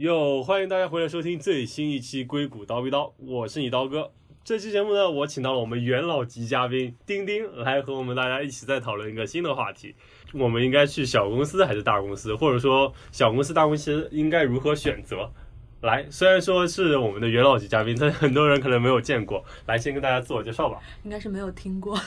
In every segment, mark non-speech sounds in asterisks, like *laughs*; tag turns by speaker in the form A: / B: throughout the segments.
A: 哟，欢迎大家回来收听最新一期《硅谷刀逼刀》，我是你刀哥。这期节目呢，我请到了我们元老级嘉宾丁丁来和我们大家一起再讨论一个新的话题：我们应该去小公司还是大公司，或者说小公司、大公司应该如何选择？来，虽然说是我们的元老级嘉宾，但很多人可能没有见过。来，先跟大家自我介绍吧。
B: 应该是没有听过。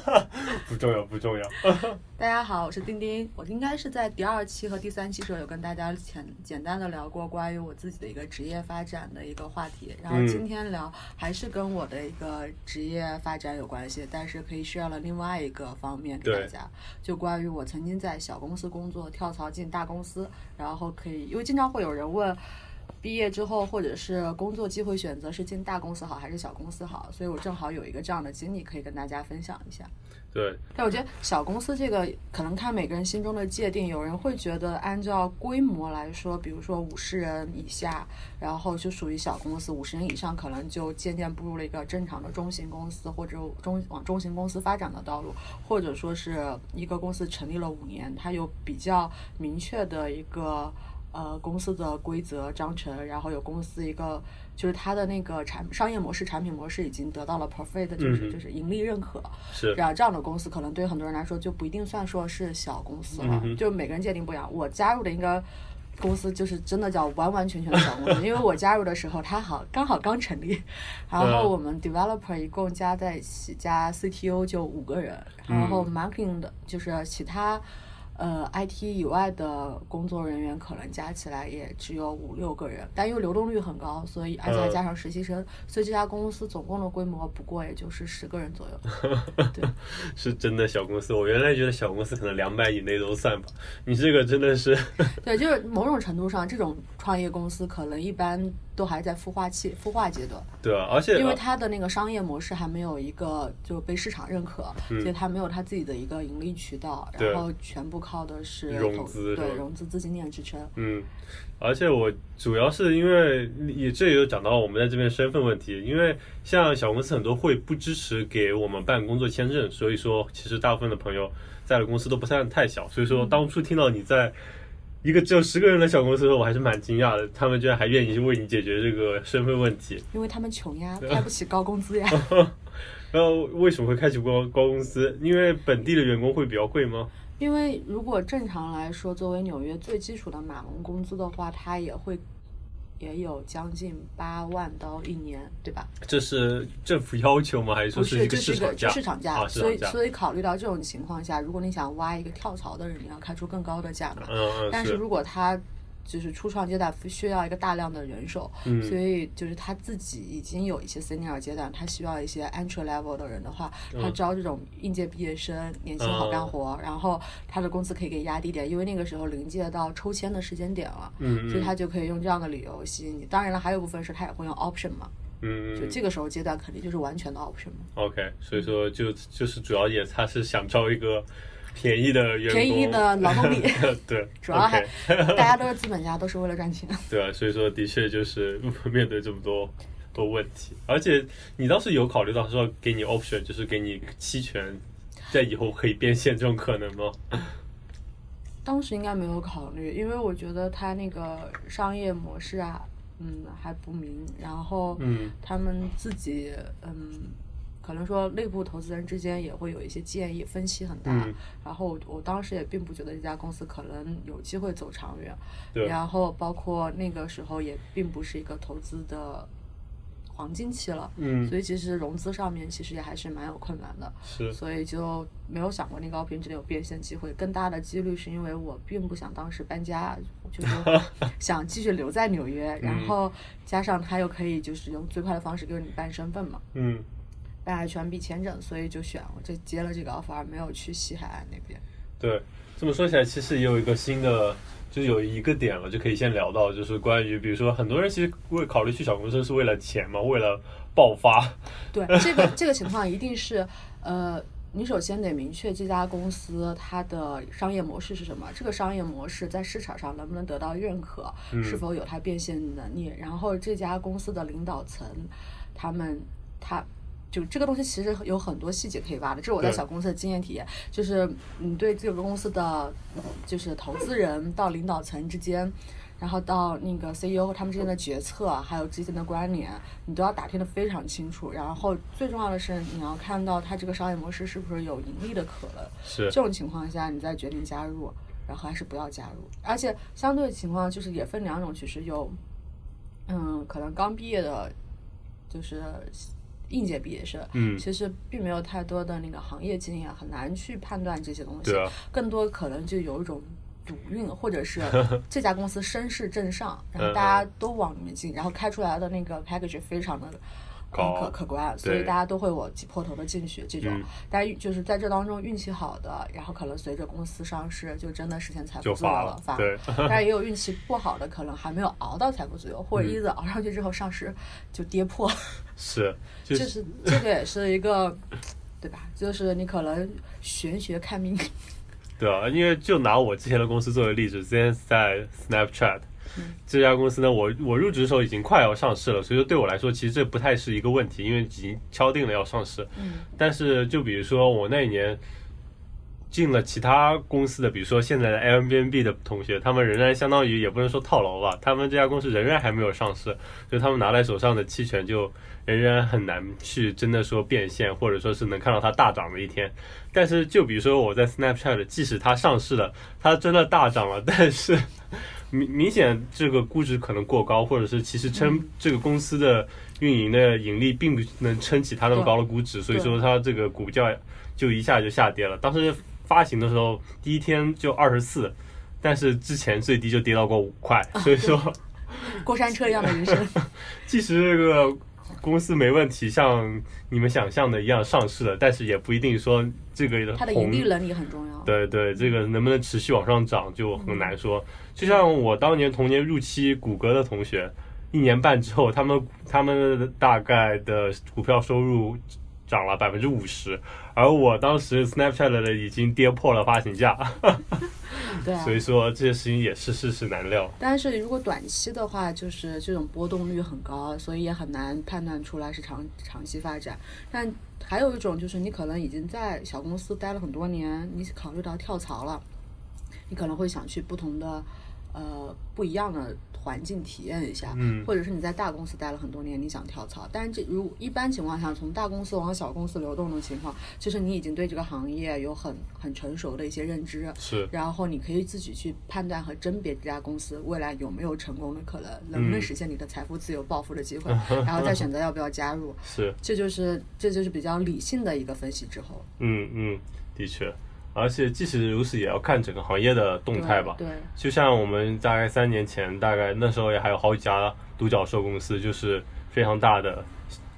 B: *laughs*
A: 不重要，不重要。*laughs*
B: 大家好，我是丁丁。我应该是在第二期和第三期时候有跟大家简简单的聊过关于我自己的一个职业发展的一个话题。然后今天聊还是跟我的一个职业发展有关系，但是可以 share 了另外一个方面给大家，就关于我曾经在小公司工作，跳槽进大公司，然后可以，因为经常会有人问。毕业之后，或者是工作机会选择是进大公司好还是小公司好？所以我正好有一个这样的经历可以跟大家分享一下。
A: 对，
B: 但我觉得小公司这个可能看每个人心中的界定，有人会觉得按照规模来说，比如说五十人以下，然后就属于小公司；五十人以上可能就渐渐步入了一个正常的中型公司或者中往中型公司发展的道路，或者说是一个公司成立了五年，它有比较明确的一个。呃，公司的规则章程，然后有公司一个，就是它的那个产商业模式、产品模式已经得到了 profit，就是就是盈利认可。
A: 是。
B: 然后这样的公司可能对很多人来说就不一定算说是小公司了，就每个人界定不一样。我加入的应该公司就是真的叫完完全全的小公司，因为我加入的时候它好刚好刚成立，然后我们 developer 一共加在一起加 CTO 就五个人，然后 marketing 的就是其他。呃，IT 以外的工作人员可能加起来也只有五六个人，但因为流动率很高，所以而且还加上实习生，所以这家公司总共的规模不过也就是十个人左右。*laughs* 对，*laughs*
A: 是真的小公司。我原来觉得小公司可能两百以内都算吧，你这个真的是。
B: 对，就是某种程度上，这种创业公司可能一般。都还在孵化期、孵化阶段，
A: 对啊，而且
B: 因为它的那个商业模式还没有一个就被市场认可，所以它没有它自己的一个盈利渠道，然后全部靠的是
A: 融资，
B: 对融资资金链支撑。
A: 嗯，而且我主要是因为也这也有讲到我们在这边身份问题，因为像小公司很多会不支持给我们办工作签证，所以说其实大部分的朋友在的公司都不算太小，所以说当初听到你在。一个只有十个人的小公司，我还是蛮惊讶的。他们居然还愿意为你解决这个身份问题，
B: 因为他们穷呀，开不起高工资呀。*laughs*
A: 然后为什么会开启高高工资？因为本地的员工会比较贵吗？
B: 因为如果正常来说，作为纽约最基础的码农工资的话，它也会。也有将近八万刀一年，对吧？
A: 这是政府要求吗？还是说
B: 是
A: 一个市场价？
B: 市场
A: 价。
B: 所以，所以考虑到这种情况下，如果你想挖一个跳槽的人，你要开出更高的价嘛。
A: 嗯
B: 嗯。但是如果他。就是初创阶段需要一个大量的人手，所以就是他自己已经有一些 senior 阶段，他需要一些 entry level 的人的话，他招这种应届毕业生，年轻好干活，然后他的工资可以给压低点，因为那个时候临界到抽签的时间点了，所以他就可以用这样的理由吸引你。当然了，还有部分是他也会用 option 嘛，
A: 嗯，
B: 就这个时候阶段肯定就是完全的 option 嘛。
A: OK，所以说就就是主要也他是想招一个。便宜的员工，
B: 便宜的劳动力，*laughs*
A: 对，*laughs*
B: 主要还 *laughs* 大家都是资本家，都是为了赚钱。
A: 对啊，所以说的确就是面对这么多多问题，而且你当时有考虑到说给你 option，就是给你期权，在以后可以变现这种可能吗？
B: 当时应该没有考虑，因为我觉得他那个商业模式啊，嗯，还不明，然后
A: 嗯，
B: 他们自己嗯。可能说内部投资人之间也会有一些建议，分歧很大。然后我当时也并不觉得这家公司可能有机会走长远。然后包括那个时候也并不是一个投资的黄金期了。
A: 嗯。
B: 所以其实融资上面其实也还是蛮有困难的。
A: 是。
B: 所以就没有想过那个高品质的有变现机会。更大的几率是因为我并不想当时搬家，就是 *laughs* 想继续留在纽约。然后加上他又可以就是用最快的方式给你办身份嘛。
A: 嗯。
B: 办 H1B 签证，所以就选我这接了这个 offer，没有去西海岸那边。
A: 对，这么说起来，其实也有一个新的，就有一个点了，就可以先聊到，就是关于，比如说很多人其实为考虑去小公司是为了钱嘛，为了爆发。
B: 对，这个这个情况一定是，呃，你首先得明确这家公司它的商业模式是什么，这个商业模式在市场上能不能得到认可，是否有它变现能力，然后这家公司的领导层，他们他。就这个东西其实有很多细节可以挖的，这是我在小公司的经验体验。就是你对这个公司的，就是投资人到领导层之间，然后到那个 CEO 和他们之间的决策，还有之间的关联，你都要打听的非常清楚。然后最重要的是，你要看到它这个商业模式是不是有盈利的可能。
A: 是
B: 这种情况下，你再决定加入，然后还是不要加入。而且相对情况就是也分两种，其实有，嗯，可能刚毕业的，就是应届毕业生，
A: 嗯
B: 其实并没有太多的那个行业经验，很难去判断这些东西。更多可能就有一种赌运，或者是 *laughs* 这家公司声势正上，然后大家都往里面进，然后开出来的那个 package 非常的。
A: 高
B: 可可观，所以大家都会我挤破头的进去这种
A: 嗯，
B: 但是就是在这当中运气好的，然后可能随着公司上市，就真的实现财富自由了
A: 对。
B: 但是也有运气不好的，可能还没有熬到财富自由，或者一直熬上去之后上市就跌破，*laughs*
A: 是，就
B: 就是是这个也是一个，对吧？就是你可能玄学看命，*laughs*
A: 对啊，因为就拿我之前的公司作为例子，之前在 Snapchat、这家公司呢，我我入职的时候已经快要上市了，所以说对我来说其实这不太是一个问题，因为已经敲定了要上市。
B: 嗯
A: 但是就比如说我那一年进了其他公司的，比如说现在的 Airbnb 的同学，他们仍然相当于也不能说套牢吧，他们这家公司仍然还没有上市，所以他们拿在手上的期权就仍然很难去真的说变现，或者说是能看到它大涨的一天。但是就比如说我在 Snapchat，即使它上市了，它真的大涨了，但是明明显这个估值可能过高，或者是其实撑这个公司的运营的盈利并不能撑起它那么高的估值，所以说它这个股价就一下就下跌了。当时发行的时候第一天就二十四，但是之前最低就跌到过五块，所以说 *laughs*
B: 过山车一样的人生。*laughs*
A: 即使这个公司没问题，像你们想象的一样上市了，但是也不一定说这个
B: 它的盈利能力很重要。
A: 对对，这个能不能持续往上涨就很难说。就像我当年同年入期谷歌的同学，一年半之后，他们他们大概的股票收入涨了百分之五十，而我当时 Snapchat 的已经跌破了发行价，*laughs*
B: 对啊
A: 所以说这些事情也是世事难料。
B: 但是如果短期的话，就是这种波动率很高，所以也很难判断出来是长长期发展。但还有一种就是你可能已经在小公司待了很多年，你考虑到跳槽了，你可能会想去不同的呃不一样的环境体验一下，
A: 嗯
B: 或者是你在大公司待了很多年，你想跳槽。但是这如一般情况下，从大公司往小公司流动的情况，就是你已经对这个行业有很很成熟的一些认知，
A: 是，
B: 然后你可以自己去判断和甄别这家公司未来有没有成功的可能，能不能
A: 嗯
B: 实现你的财富自由暴富的机会，*laughs* 然后再选择要不要加入。
A: 是，*laughs*
B: 这就是这就是比较理性的一个分析之后，
A: 嗯嗯，的确。而且即使如此，也要看整个行业的动态吧。
B: 对，
A: 就像我们大概三年前，大概那时候也还有好几家独角兽公司，就是非常大的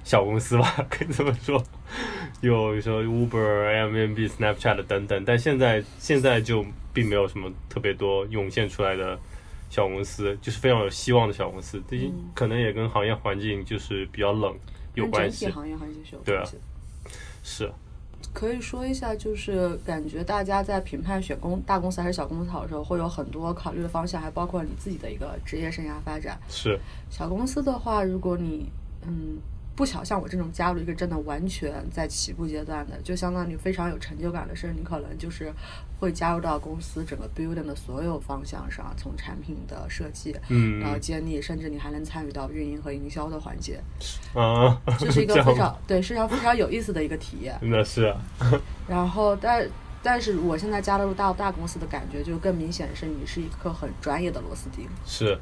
A: 小公司吧，*laughs* 可以这么说。有说 Uber、Airbnb、Snapchat 等等，但现在现在就并没有什么特别多涌现出来的小公司，就是非常有希望的小公司。这些
B: 嗯
A: 可能也跟行业环境就是比较冷有关系。
B: 整体行业环境是有
A: 对啊
B: 关系的。
A: 是，
B: 可以说一下，就是感觉大家在评判选公大公司还是小公司好的时候，会有很多考虑的方向，还包括你自己的一个职业生涯发展。
A: 是，
B: 小公司的话，如果你嗯不巧像我这种加入一个真的完全在起步阶段的，就相当于非常有成就感的事，你可能就是会加入到公司整个 building 的所有方向上，从产品的设计。
A: 嗯
B: 到建立，甚至你还能参与到运营和营销的环节，
A: 啊，
B: 这是一个非常对，是常非常有意思的一个体验。
A: 真的是啊，
B: 然后，但但是我现在加入到大公司的感觉，就更明显是你是一颗很专业的螺丝钉，
A: 是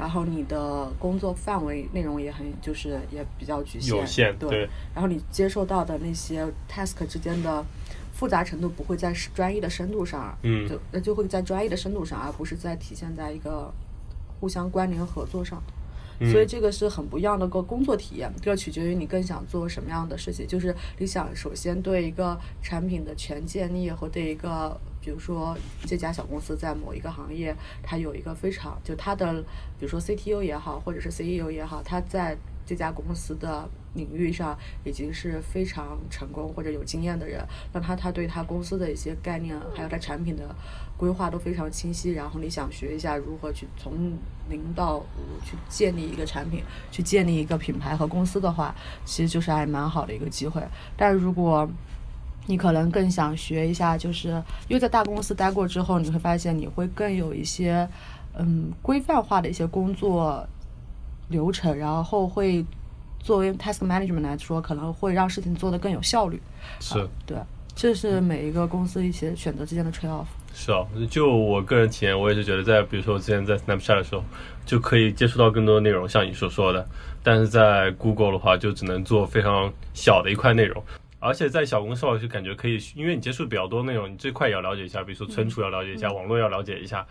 B: 然后你的工作范围内容也很就是也比较局限，
A: 有限，
B: 对。
A: 对，
B: 然后你接受到的那些 task 之间的复杂程度不会在专业的深度上，
A: 嗯
B: 就那就会在专业的深度上，而不是在体现在一个互相关联合作上。
A: 嗯
B: 所以这个是很不一样的个工作体验，这取决于你更想做什么样的事情。就是你想首先对一个产品的全建立和对一个，比如说这家小公司在某一个行业，它有一个非常就它的，比如说 CTO 也好，或者是 CEO 也好，他在这家公司的领域上已经是非常成功或者有经验的人，那他他对他公司的一些概念，还有他产品的规划都非常清晰。然后你想学一下如何去从零到五去建立一个产品，去建立一个品牌和公司的话，其实就是还蛮好的一个机会。但如果你可能更想学一下，就是因为在大公司待过之后，你会发现你会更有一些嗯规范化的一些工作流程，然后会作为 task management 来说，可能会让事情做得更有效率。
A: 是，
B: 对，这是每一个公司一些选择之间的 trade off。
A: 是啊，就我个人体验，我也是觉得，在比如说我之前在 Snapchat 的时候，就可以接触到更多的内容，像你所说的。但是在 Google 的话，就只能做非常小的一块内容。而且在小公司的话，就感觉可以，因为你接触比较多内容，你这块也要了解一下，比如说存储要了解一下，网络要了解一下。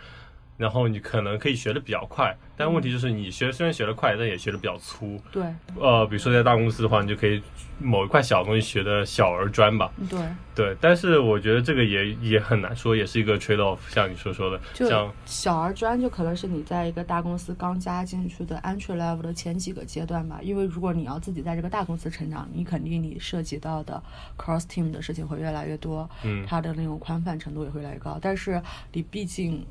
A: 然后你可能可以学的比较快，但问题就是你学虽然学的快，但也学的比较粗。
B: 对。
A: 呃，比如说在大公司的话，你就可以某一块小东西学的小而专吧。
B: 对。
A: 对，但是我觉得这个也也很难说，也是一个 trade off，像你所说的，像
B: 小而专就可能是你在一个大公司刚加进去的 entry level 的前几个阶段吧。因为如果你要自己在这个大公司成长，你肯定你涉及到的 cross team 的事情会越来越多，
A: 嗯，
B: 它的那种宽泛程度也会越来越高。但是你毕竟。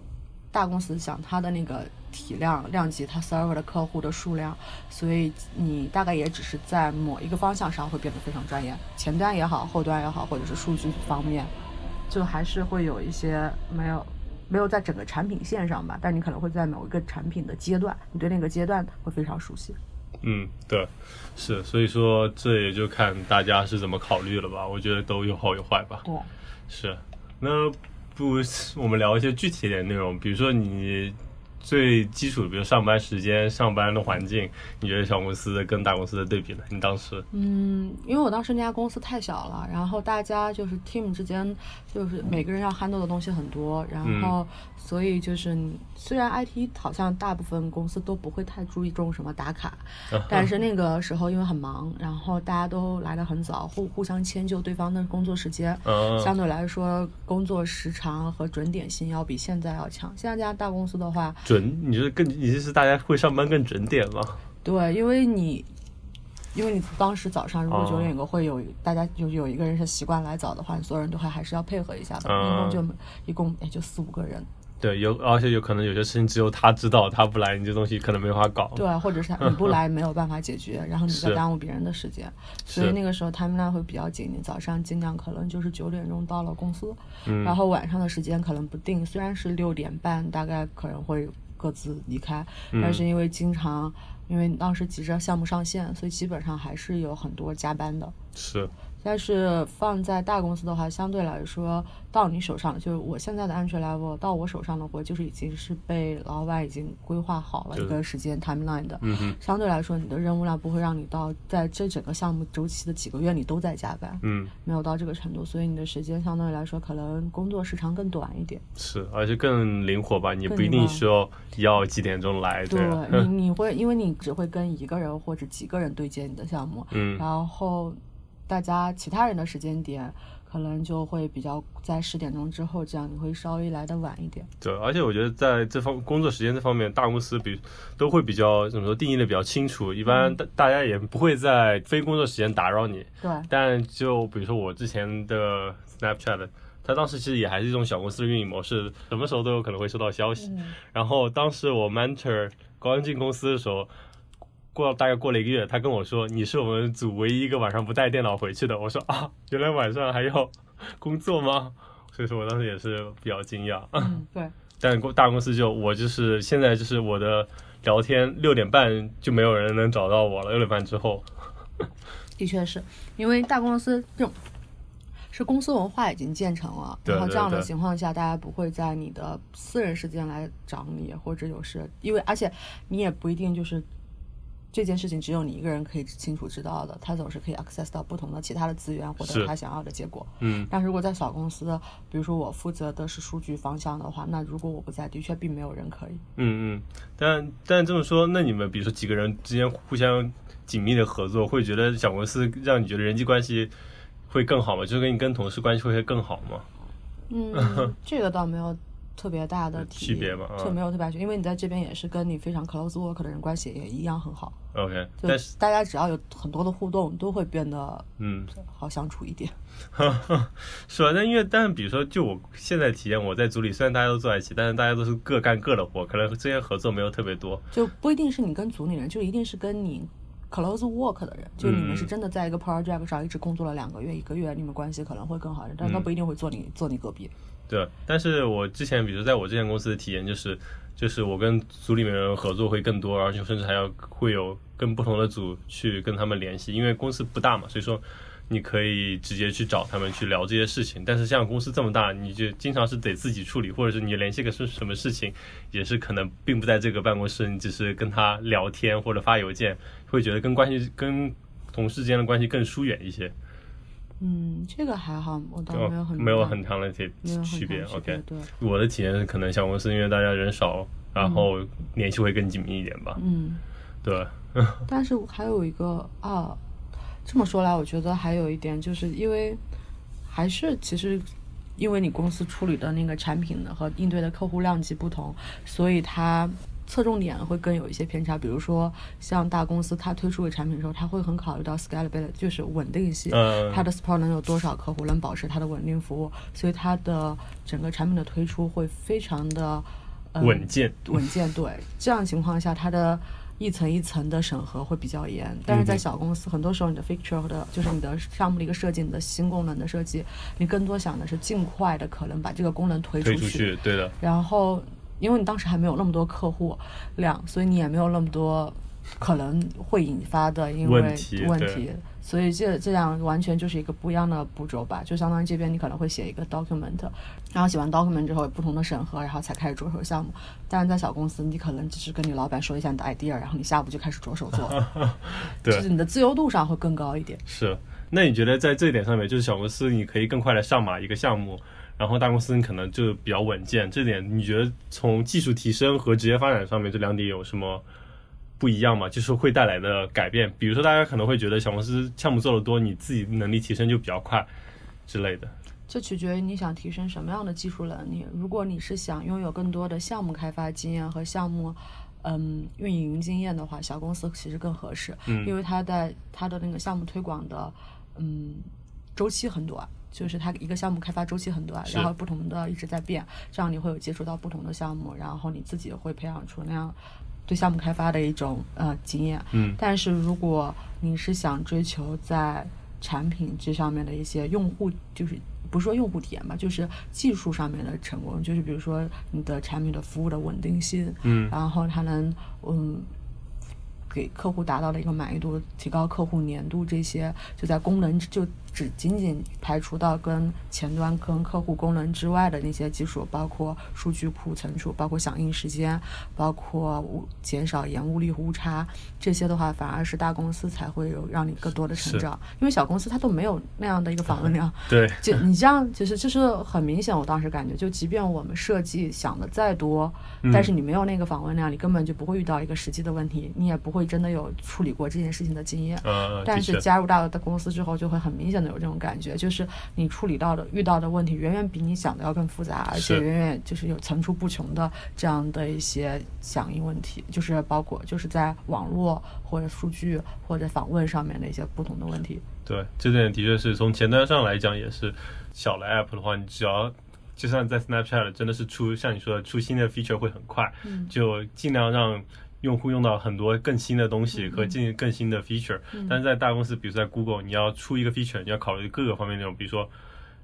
B: 大公司想它的那个体量量级，它 server 的客户的数量，所以你大概也只是在某一个方向上会变得非常专业，前端也好，后端也好，或者是数据方面，就还是会有一些没有没有在整个产品线上吧，但你可能会在某一个产品的阶段，你对那个阶段会非常熟悉。
A: 嗯，对，是，所以说这也就看大家是怎么考虑了吧，我觉得都有好有坏吧。
B: 对，
A: 是，那。不如，我们聊一些具体点内容，比如说你。最基础的，比如上班时间、上班的环境，你觉得小公司跟大公司的对比呢？你当时？
B: 嗯，因为我当时那家公司太小了，然后大家就是 team 之间，就是每个人要 handle 的东西很多，然后所以就是虽然 IT 好像大部分公司都不会太注意重什么打卡，但是那个时候因为很忙，然后大家都来的很早，互互相迁就对方的工作时间，相对来说工作时长和准点性要比现在要强。现在这家大公司的话。
A: 准，你是更，你就是大家会上班更准点吗？
B: 对，因为你，因为你当时早上如果九点有个会有，大家就有一个人是习惯来早的话，所有人都还还是要配合一下的。一共就一共也就四五个人。
A: 对，有而且有可能有些事情只有他知道，他不来，你这东西可能没法搞。
B: 对，或者是他你不来没有办法解决，*laughs* 然后你再耽误别人的时间。所以那个时候 timeline 会比较紧，你早上尽量可能就是九点钟到了公司，然后晚上的时间可能不定，虽然是六点半，大概可能会各自离开，但是因为经常因为当时急着项目上线，所以基本上还是有很多加班的。
A: 是。
B: 但是放在大公司的话，相对来说，到你手上，就是我现在的安全 level，到我手上的活，就是已经是被老板已经规划好了一个时间 timeline 的。
A: 嗯
B: 相对来说，你的任务量不会让你到在这整个项目周期的几个月里都在加班。
A: 嗯。
B: 没有到这个程度，所以你的时间相对来说可能工作时长更短一点。
A: 是，而且更灵活吧？你不一定说要几点钟来。
B: 对，*laughs* 你你会因为你只会跟一个人或者几个人对接你的项目。
A: 嗯。
B: 然后。大家其他人的时间点可能就会比较在十点钟之后，这样你会稍微来的晚一点。
A: 对，而且我觉得在这方工作时间这方面，大公司比都会比较怎么说定义的比较清楚，一般大大家也不会在非工作时间打扰你。
B: 对。
A: 但就比如说我之前的 Snapchat，他当时其实也还是一种小公司的运营模式，什么时候都有可能会收到消息。然后当时我 mentor 刚进公司的时候。过大概过了一个月，他跟我说：“你是我们组唯一一个晚上不带电脑回去的。”我说：“啊，原来晚上还要工作吗？”所以说我当时也是比较惊讶。
B: 嗯，对。*laughs*
A: 但公大公司就我就是现在就是我的聊天六点半就没有人能找到我了。六点半之后，
B: 的确是因为大公司这种是公司文化已经建成了，然后这样的情况下，大家不会在你的私人时间来找你，或者有事，因为而且你也不一定就是。这件事情只有你一个人可以清楚知道的，他总是可以 access 到不同的其他的资源，获得他想要的结果。
A: 嗯，
B: 但如果在小公司，比如说我负责的是数据方向的话，那如果我不在，的确并没有人可以。
A: 嗯嗯，但但这么说，那你们比如说几个人之间互相紧密的合作，会觉得小公司让你觉得人际关系会更好吗？就是跟你跟同事关系会更好吗？
B: 嗯，*laughs* 这个倒没有。特别大的
A: 区别吧，
B: 就没有特别大因为你在这边也是跟你非常 close work 的人关系也一样很好。
A: OK，
B: 但是大家只要有很多的互动，都会变得
A: 嗯
B: 好相处一点。*laughs*
A: 是吧？那因为但是比如说，就我现在体验，我在组里虽然大家都坐在一起，但是大家都是各干各的活，可能之间合作没有特别多。
B: 就不一定是你跟组里人，就一定是跟你 close work 的人，就你们是真的在一个 project 上一直工作了两个月、一个月，你们关系可能会更好，但他不一定会坐你坐你隔壁。
A: 对，但是我之前，比如在我之前公司的体验就是，就是我跟组里面人合作会更多，而且甚至还要会有跟不同的组去跟他们联系，因为公司不大嘛，所以说你可以直接去找他们去聊这些事情。但是像公司这么大，你就经常是得自己处理，或者是你联系个是什么事情，也是可能并不在这个办公室，你只是跟他聊天或者发邮件，会觉得跟关系跟同事之间的关系更疏远一些。
B: 嗯，这个还好，我倒没有很
A: 没有很长的区
B: 区
A: 别。OK，
B: 对，
A: 我的体验可能小公司因为大家人少，然后联系会更紧密一点吧。
B: 嗯，
A: 对。
B: 但是还有一个啊，这么说来，我觉得还有一点，就是因为还是其实因为你公司处理的那个产品呢和应对的客户量级不同，所以它。侧重点会更有一些偏差，比如说像大公司，它推出个产品的时候，它会很考虑到 scalability，就是稳定性，它的 support 能有多少客户，能保持它的稳定服务，所以它的整个产品的推出会非常的
A: 稳健。
B: 稳健，对，这样情况下，它的一层一层的审核会比较严。但是在小公司，很多时候你的 feature 的，就是你的项目的一个设计，你的新功能的设计，你更多想的是尽快的可能把这个功能推
A: 出
B: 去，
A: 对的。
B: 然后。因为你当时还没有那么多客户量，所以你也没有那么多可能会引发的因为问题，所以这这样完全就是一个不一样的步骤吧。就相当于这边你可能会写一个 document，然后写完 document 之后有不同的审核，然后才开始着手项目。但是在小公司，你可能只是跟你老板说一下你的 idea，然后你下午就开始着手做，*laughs* 对就是你的自由度上会更高一点。
A: 是，那你觉得在这一点上面，就是小公司你可以更快的上马一个项目？然后大公司你可能就比较稳健，这点你觉得从技术提升和职业发展上面这两点有什么不一样吗？就是会带来的改变，比如说大家可能会觉得小公司项目做的多，你自己能力提升就比较快之类的。
B: 这取决于你想提升什么样的技术能力。如果你是想拥有更多的项目开发经验和项目嗯运营经验的话，小公司其实更合适，
A: 嗯，
B: 因为它在它的那个项目推广的嗯周期很短。就是它一个项目开发周期很短，然后不同的一直在变，这样你会有接触到不同的项目，然后你自己会培养出那样对项目开发的一种呃经验。
A: 嗯，
B: 但是如果你是想追求在产品这上面的一些用户，就是不是说用户体验吧，就是技术上面的成功，就是比如说你的产品的服务的稳定性，
A: 嗯，
B: 然后它能嗯。给客户达到了一个满意度，提高客户粘度，这些就在功能就只仅仅排除到跟前端跟客户功能之外的那些技术，包括数据库存储，包括响应时间，包括减少延误率误差，这些的话反而是大公司才会有让你更多的成长，因为小公司它都没有那样的一个 *laughs* 访问量。
A: 对，*laughs*
B: 就你这样，其实就是很明显，我当时感觉，就即便我们设计想的再多，但是你没有那个访问量，你根本就不会遇到一个实际的问题，你也不会。真的有处理过这件事情的经验，但是加入大的公司之后，就会很明显的有这种感觉，就是你处理到的、遇到的问题远远比你想的要更复杂，而且远远就是有层出不穷的这样的一些响应问题，就是包括就是在网络或者数据或者访问上面的一些不同的问题。
A: 对，这点的确是从前端上来讲也是小的 app 的话，你只要就算在 Snapchat 真的是出像你说的出新的 feature 会很快，就尽量让。用户用到很多更新的东西和进更新的 feature，但是在大公司，比如在 Google，你要出一个 feature，你要考虑各个方面内容，比如说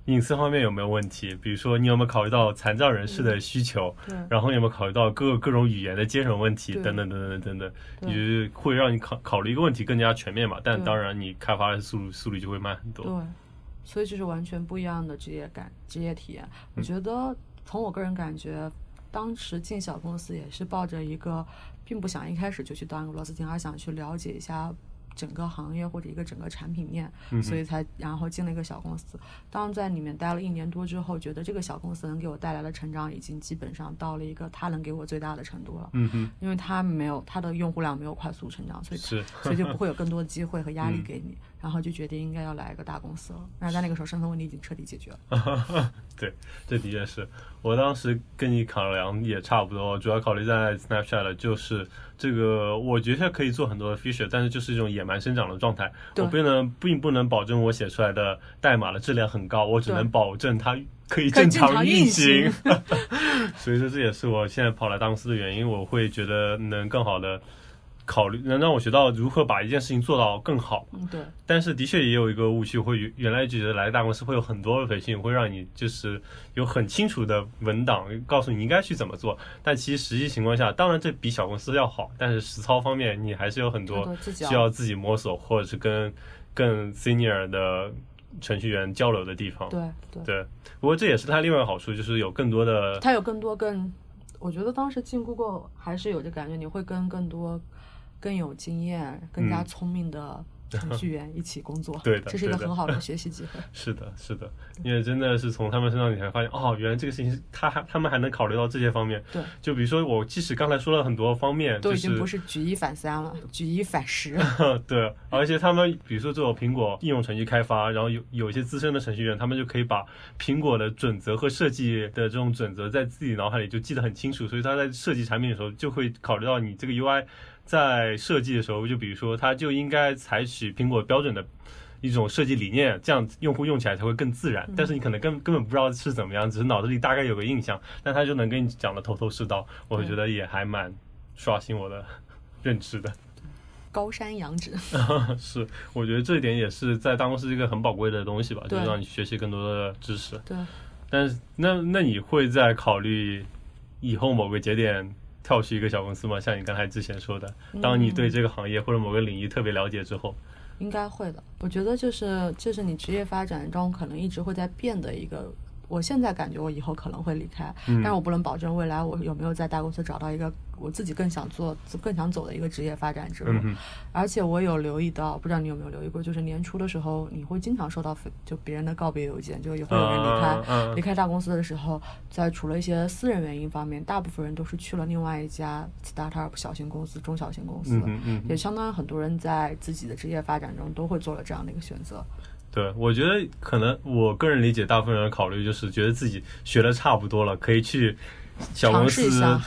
A: 隐私方面有没有问题，比如说你有没有考虑到残障人士的需求，然后有没有考虑到各各种语言的接受问题，等等等等等等，你就是会让你考考虑一个问题更加全面嘛？但当然，你开发的速度速率就会慢很多。
B: 对，所以这是完全不一样的职业感、职业体验。我觉得从我个人感觉，当时进小公司也是抱着一个。并不想一开始就去当一个螺丝钉，而想去了解一下。整个行业或者一个整个产品面，所以才然后进了一个小公司。当在里面待了一年多之后，觉得这个小公司能给我带来的成长已经基本上到了一个它能给我最大的程度了。
A: 嗯哼，
B: 因为它没有它的用户量没有快速成长，所以
A: 是
B: 所以就不会有更多的机会和压力给你。*laughs* 然后就决定应该要来一个大公司了。那在那个时候，身份问题已经彻底解决
A: 了。*laughs* 对，这的确是我当时跟你考量也差不多，主要考虑在 Snapchat 就是这个，我觉得可以做很多的 feature，但是就是一种野蛮生长的状态。我不能，并不能保证我写出来的代码的质量很高，我只能保证它可以正常运行。*laughs* 所以说，这也是我现在跑来大公司的原因。我会觉得能更好的。考虑，能让我学到如何把一件事情做到更好。
B: 嗯，对。
A: 但是的确也有一个误区，会原来就觉得来大公司会有很多培训，会让你就是有很清楚的文档告诉你应该去怎么做。但其实实际情况下，当然这比小公司要好，但是实操方面你还是有很多需要自己摸索，或者是跟更 senior 的程序员交流的地方。
B: 对
A: 对。不过这也是它另外一个好处，就是有更多的。
B: 它有更多更，我觉得当时进 Google 还是有这感觉，你会跟更多。更有经验、更加聪明的程序员一起工作，*laughs*
A: 对的，
B: 这是一个很好的 *laughs* 学习机会。
A: 是的，是的，因为真的是从他们身上你才发现，哦，原来这个事情他还他们还能考虑到这些方面。
B: 对，
A: 就比如说我即使刚才说了很多方面，
B: 都已经不是举一反三了，举一反十。*laughs*
A: 对，而且他们比如说做苹果应用程序开发，然后有有一些资深的程序员，他们就可以把苹果的准则和设计的这种准则在自己脑海里就记得很清楚，所以他在设计产品的时候就会考虑到你这个 UI。在设计的时候，就比如说，它就应该采取苹果标准的一种设计理念，这样用户用起来才会更自然。但是你可能根根本不知道是怎么样，只是脑子里大概有个印象，但他就能跟你讲的头头是道。我觉得也还蛮刷新我的认知的。
B: 高山仰止，*laughs*
A: 是，我觉得这一点也是在办公室一个很宝贵的东西吧，就是让你学习更多的知识。
B: 对。
A: 但是，那那你会在考虑以后某个节点？跳去一个小公司吗？像你刚才之前说的，当你对这个行业或者某个领域特别了解之后，
B: 应该会的。我觉得就是就是你职业发展中可能一直会在变的一个。我现在感觉我以后可能会离开，但是我不能保证未来我有没有在大公司找到一个我自己更想做、更想走的一个职业发展之路。而且我有留意到，不知道你有没有留意过，就是年初的时候，你会经常收到就别人的告别邮件，就也会有人离开离开大公司的时候，在除了一些私人原因方面，大部分人都是去了另外一家 startup 小型公司、中小型公司，也相当于很多人在自己的职业发展中都会做了这样的一个选择。
A: 对，我觉得可能我个人理解，大部分人的考虑就是觉得自己学的差不多了，可以去小公司，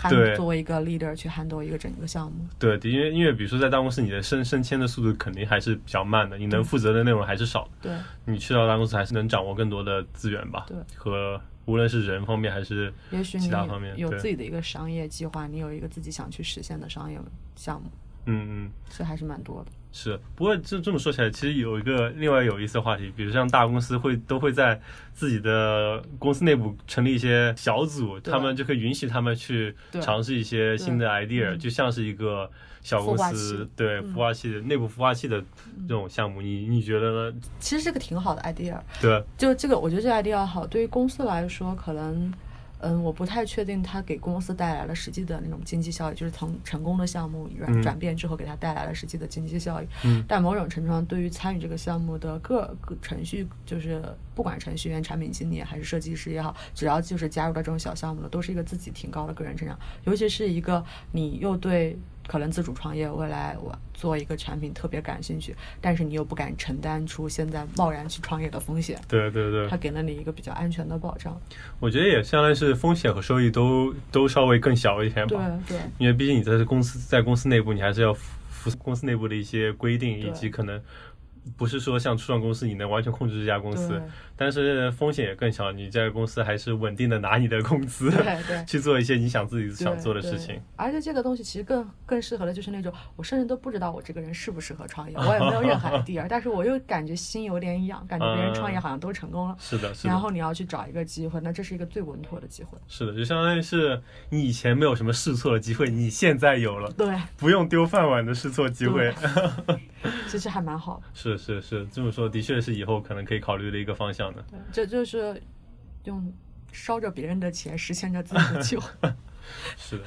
A: 对，
B: 作为一个 leader 去 handle 一个整个项目。
A: 对，因为因为比如说在大公司，你的升升迁的速度肯定还是比较慢的，你能负责的内容还是少。
B: 对，
A: 你去到大公司还是能掌握更多的资源吧？
B: 对，
A: 和无论是人方面还是其他方面，
B: 有自己的一个商业计划，你有一个自己想去实现的商业项目。
A: 嗯嗯，
B: 这还是蛮多的。
A: 是，不过这这么说起来，其实有一个另外有意思的话题，比如像大公司会都会在自己的公司内部成立一些小组，他们就可以允许他们去尝试一些新的 idea，就像是一个小公司对孵化器的内部孵化器的这种项目，你你觉得呢？
B: 其实是个挺好的 idea。
A: 对，
B: 就这个，我觉得这个 idea 好，对于公司来说可能。嗯，我不太确定它给公司带来了实际的那种经济效益，就是从成功的项目转转变之后，给它带来了实际的经济效益。嗯，但某种程度上，对于参与这个项目的各个程序，就是不管程序员、产品经理还是设计师也好，只要就是加入到这种小项目的，都是一个自己挺高的个人成长，尤其是一个你又对。可能自主创业，未来我做一个产品特别感兴趣，但是你又不敢承担出现在贸然去创业的风险。
A: 对对对，
B: 它给了你一个比较安全的保障。
A: 我觉得也相当于是风险和收益都都稍微更小一点
B: 吧。对对，
A: 因为毕竟你在公司在公司内部，你还是要服公司内部的一些规定，以及可能不是说像初创公司你能完全控制这家公司。但是风险也更小，你在公司还是稳定的拿你的工资，
B: 对 *laughs* 对，
A: 去做一些你想自己想做的事情。
B: 而且这个东西其实更更适合的就是那种，我甚至都不知道我这个人适不适合创业，我也没有任何 idea，*laughs* 但是我又感觉心有点痒，感觉别人创业好像都成功了。
A: 是的，
B: 然后你要去找一个机会，那这是一个最稳妥的机会。
A: 是的，就相当于是你以前没有什么试错的机会，你现在有了，
B: 对，
A: 不用丢饭碗的试错机会。*laughs*
B: 其实还蛮好的。
A: 是是是，这么说的确是以后可能可以考虑的一个方向的。
B: 对，这就。是用烧着别人的钱实现着自己的计划。*laughs*
A: 是的，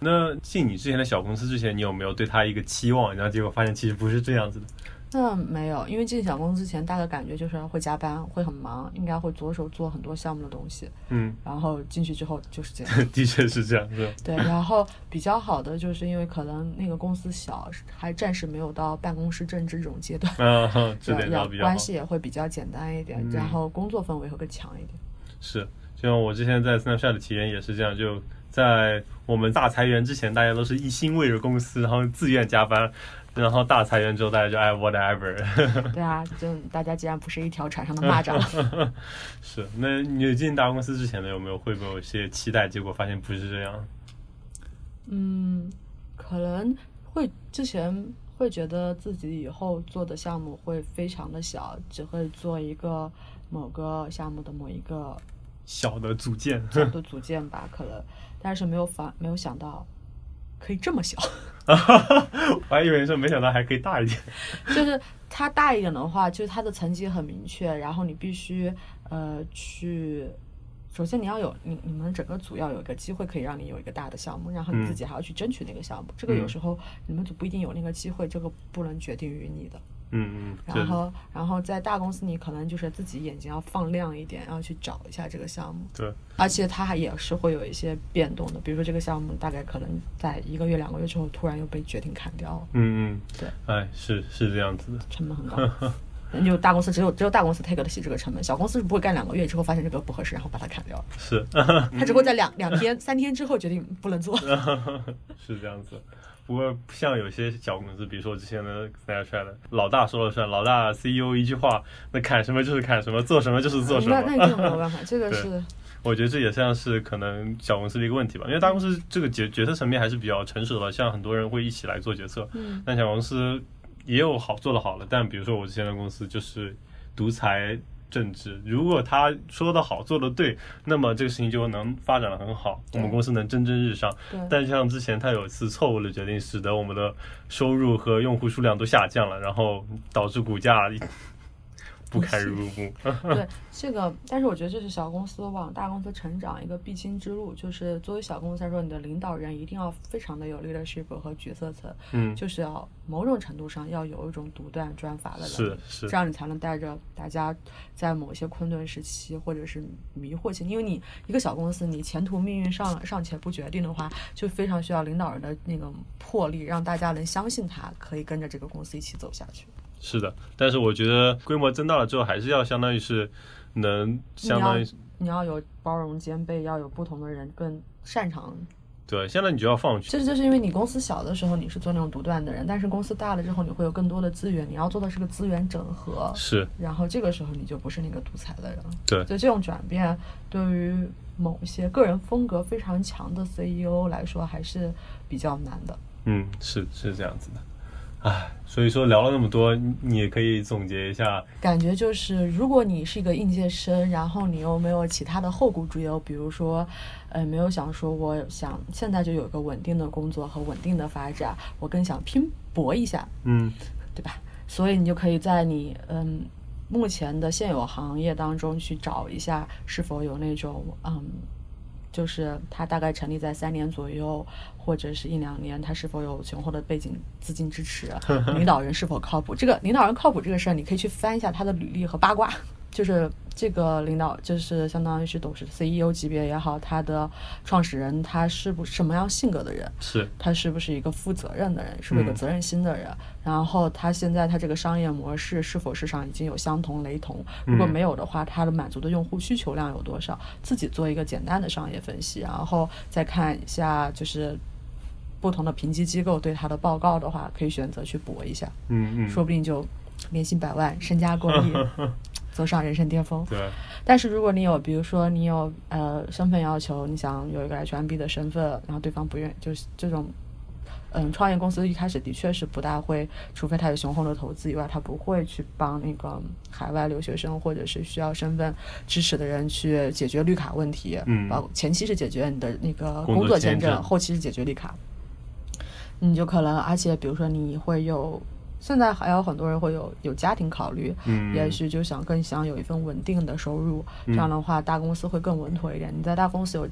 A: 那进你之前的小公司之前，你有没有对他一个期望？然后结果发现其实不是这样子的。
B: 那没有，因为进小公司之前，大概感觉就是会加班，会很忙，应该会着手做很多项目的东西。
A: 嗯。
B: 然后进去之后就是这样。*laughs*
A: 的确是这样，是
B: 对，然后比较好的就是因为可能那个公司小，还暂时没有到办公室政治这种阶段。
A: 啊，这点
B: 比较关系也会比较简单一点，然后工作氛围会更强一点。
A: 是，就像我之前在 Snapchat 的体验也是这样，就在我们大裁员之前，大家都是一心为着公司，然后自愿加班。然后大裁员之后，大家就哎，whatever。*laughs*
B: 对啊，就大家既然不是一条船上的蚂蚱。*laughs*
A: 是，那你进大公司之前呢，有没有会不会有些期待？结果发现不是这样。
B: 嗯，可能会之前会觉得自己以后做的项目会非常的小，只会做一个某个项目的某一个
A: 小的组件，*laughs*
B: 小的组件吧，可能，但是没有反没有想到可以这么小。*laughs*
A: 我还以为说没想到还可以大一点。*laughs*
B: 就是它大一点的话，就是它的层级很明确，然后你必须呃去。首先，你要有你你们整个组要有一个机会，可以让你有一个大的项目，然后你自己还要去争取那个项目。这个有时候你们组不一定有那个机会，这个不能决定于你的。
A: 嗯嗯。
B: 然后，然后在大公司，你可能就是自己眼睛要放亮一点，要去找一下这个项目。
A: 对。
B: 而且它还也是会有一些变动的，比如说这个项目大概可能在一个月、两个月之后，突然又被决定砍掉了。
A: 嗯嗯。
B: 对。
A: 哎，是是这样子的。
B: 成本很高。*laughs* 就大公司只有只有大公司 take 得起这个成本，小公司是不会干两个月之后发现这个不合适，然后把它砍掉。
A: 是，
B: 他只会在两两天、三天之后决定不能做。*laughs*
A: 是这样子。不过像有些小公司，比如说之前的 Snapchat，老大说了算，老大 CEO 一句话，那砍什么就是砍什么，做什么就是做什么。*laughs*
B: 那那就没有办法，这个 *laughs* 是。
A: 我觉得这也像是可能小公司的一个问题吧，因为大公司这个决决策层面还是比较成熟的，像很多人会一起来做决策。
B: 嗯。
A: 但小公司。也有好做的好的，但比如说我之前的公司就是独裁政治。如果他说的好做的对，那么这个事情就能发展的很好，我们公司能蒸蒸日上。但像之前他有一次错误的决定，使得我们的收入和用户数量都下降了，然后导致股价。不堪入目。*laughs*
B: 对这个，但是我觉得这是小公司往大公司成长一个必经之路。就是作为小公司来说，你的领导人一定要非常的有 leadership 和决策层，
A: 嗯，
B: 就是要某种程度上要有一种独断专罚的能
A: 力，是是，
B: 这样你才能带着大家在某些困顿时期或者是迷惑期，因为你一个小公司，你前途命运尚尚且不决定的话，就非常需要领导人的那个魄力，让大家能相信他可以跟着这个公司一起走下去。
A: 是的，但是我觉得规模增大了之后，还是要相当于是能相当于
B: 你要有包容兼备，要有不同的人更擅长。
A: 对，现在你就要放。
B: 其实就是因为你公司小的时候你是做那种独断的人，但是公司大了之后你会有更多的资源，你要做的是个资源整合。
A: 是。
B: 然后这个时候你就不是那个独裁的人了。
A: 对。
B: 就这种转变，对于某些个人风格非常强的 CEO 来说还是比较难的。
A: 嗯，是是这样子的。唉，所以说聊了那么多，你也可以总结一下。
B: 感觉就是，如果你是一个应届生，然后你又没有其他的后顾之忧，比如说，呃，没有想说我想现在就有一个稳定的工作和稳定的发展，我更想拼搏一下，
A: 嗯，
B: 对吧？所以你就可以在你嗯目前的现有行业当中去找一下，是否有那种嗯。就是它大概成立在三年左右，或者是一两年，它是否有雄厚的背景资金支持，*laughs* 领导人是否靠谱？这个领导人靠谱这个事儿，你可以去翻一下他的履历和八卦。就是这个领导，就是相当于是董事 CEO 级别也好，他的创始人他是不什么样性格的人？
A: 是，
B: 他是不是一个负责任的人？是不是有责任心的人？然后他现在他这个商业模式是否市场已经有相同雷同？如果没有的话，他的满足的用户需求量有多少？自己做一个简单的商业分析，然后再看一下就是不同的评级机构对他的报告的话，可以选择去搏一下。
A: 嗯嗯，
B: 说不定就年薪百万，身家过亿。*laughs* 走上人生巅峰。
A: 对。
B: 但是如果你有，比如说你有呃身份要求，你想有一个 H1B 的身份，然后对方不愿，就是这种，嗯，创业公司一开始的确是不大会，除非他有雄厚的投资以外，他不会去帮那个海外留学生或者是需要身份支持的人去解决绿卡问题。
A: 嗯。
B: 包括前期是解决你的那个
A: 工
B: 作签
A: 证，
B: 后期是解决绿卡。你就可能，而且比如说你会有。现在还有很多人会有有家庭考虑，
A: 嗯，
B: 也许就想更想有一份稳定的收入，这样的话大公司会更稳妥一点。你在大公司有，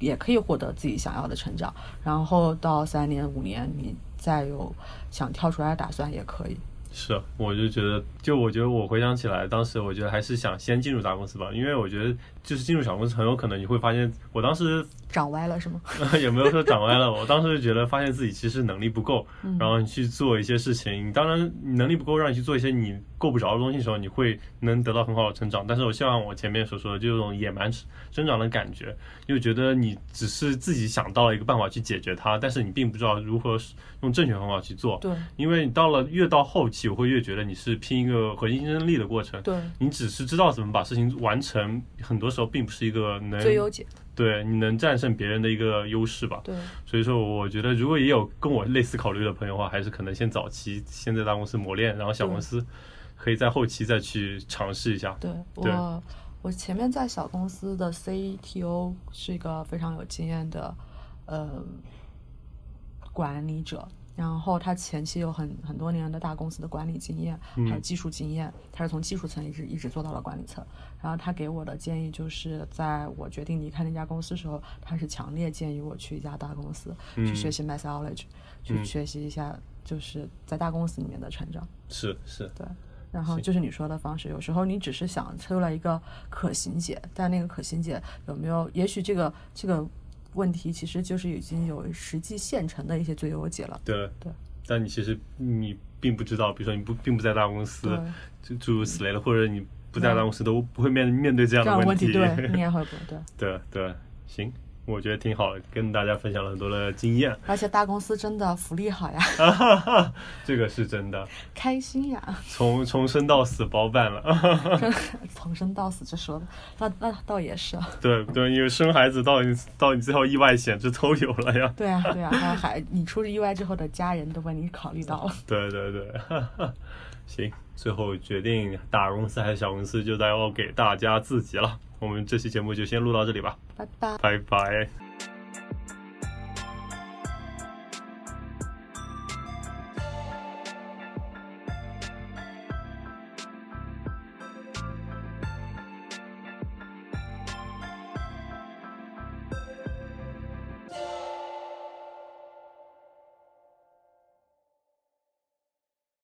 B: 也可以获得自己想要的成长，然后到三年五年，你再有想跳出来的打算也可以。
A: 是，我就觉得，就我觉得我回想起来，当时我觉得还是想先进入大公司吧，因为我觉得就是进入小公司很有可能你会发现，我当时。
B: 长歪了是吗？*laughs* *laughs*
A: 也没有说长歪了，我当时就觉得发现自己其实能力不够，然后你去做一些事情，你当然你能力不够，让你去做一些你够不着的东西的时候，你会能得到很好的成长。但是我希望我前面所说的，就这种野蛮生长的感觉，又觉得你只是自己想到了一个办法去解决它，但是你并不知道如何用正确方法去做。
B: 对，
A: 因为你到了越到后。期，我会越觉得你是拼一个核心竞争力的过程。
B: 对，
A: 你只是知道怎么把事情完成，很多时候并不是一个能
B: 最优解。
A: 对，你能战胜别人的一个优势吧。
B: 对，
A: 所以说我觉得如果也有跟我类似考虑的朋友的话，还是可能先早期先在大公司磨练，然后小公司可以在后期再去尝试一下。
B: 对我，我前面在小公司的 CTO 是一个非常有经验的呃管理者。然后他前期有很很多年的大公司的管理经验，还有技术经验，他是从技术层一直一直做到了管理层。然后他给我的建议就是，在我决定离开那家公司的时候，他是强烈建议我去一家大公司去学习 methodology，去学习一下就是在大公司里面的成长。
A: 是是，
B: 对。然后就是你说的方式，有时候你只是想出来一个可行解，但那个可行解有没有？也许这个这个。问题其实就是已经有实际现成的一些最优解了。
A: 对
B: 对，
A: 但你其实你并不知道，比如说你不并不在大公司，就诸如此类的，或者你不在大公司都不会面面对这样
B: 的问
A: 题。
B: 对，应该会不
A: 对。*laughs* 对对，行。我觉得挺好，跟大家分享了很多的经验。
B: 而且大公司真的福利好呀，*laughs*
A: 这个是真的，
B: 开心呀，
A: 从从生到死包办了。*laughs*
B: 从生到死这说的，那那倒也是。*laughs*
A: 对对，因为生孩子到你到你最后意外险这都有了呀。
B: 对啊对啊，还有还你出意外之后的家人都被你考虑到了。
A: 对对对，行，最后决定大公司还是小公司，就得要给大家自己了。我们这期节目就先录到这里吧，
B: 拜拜，
A: 拜拜。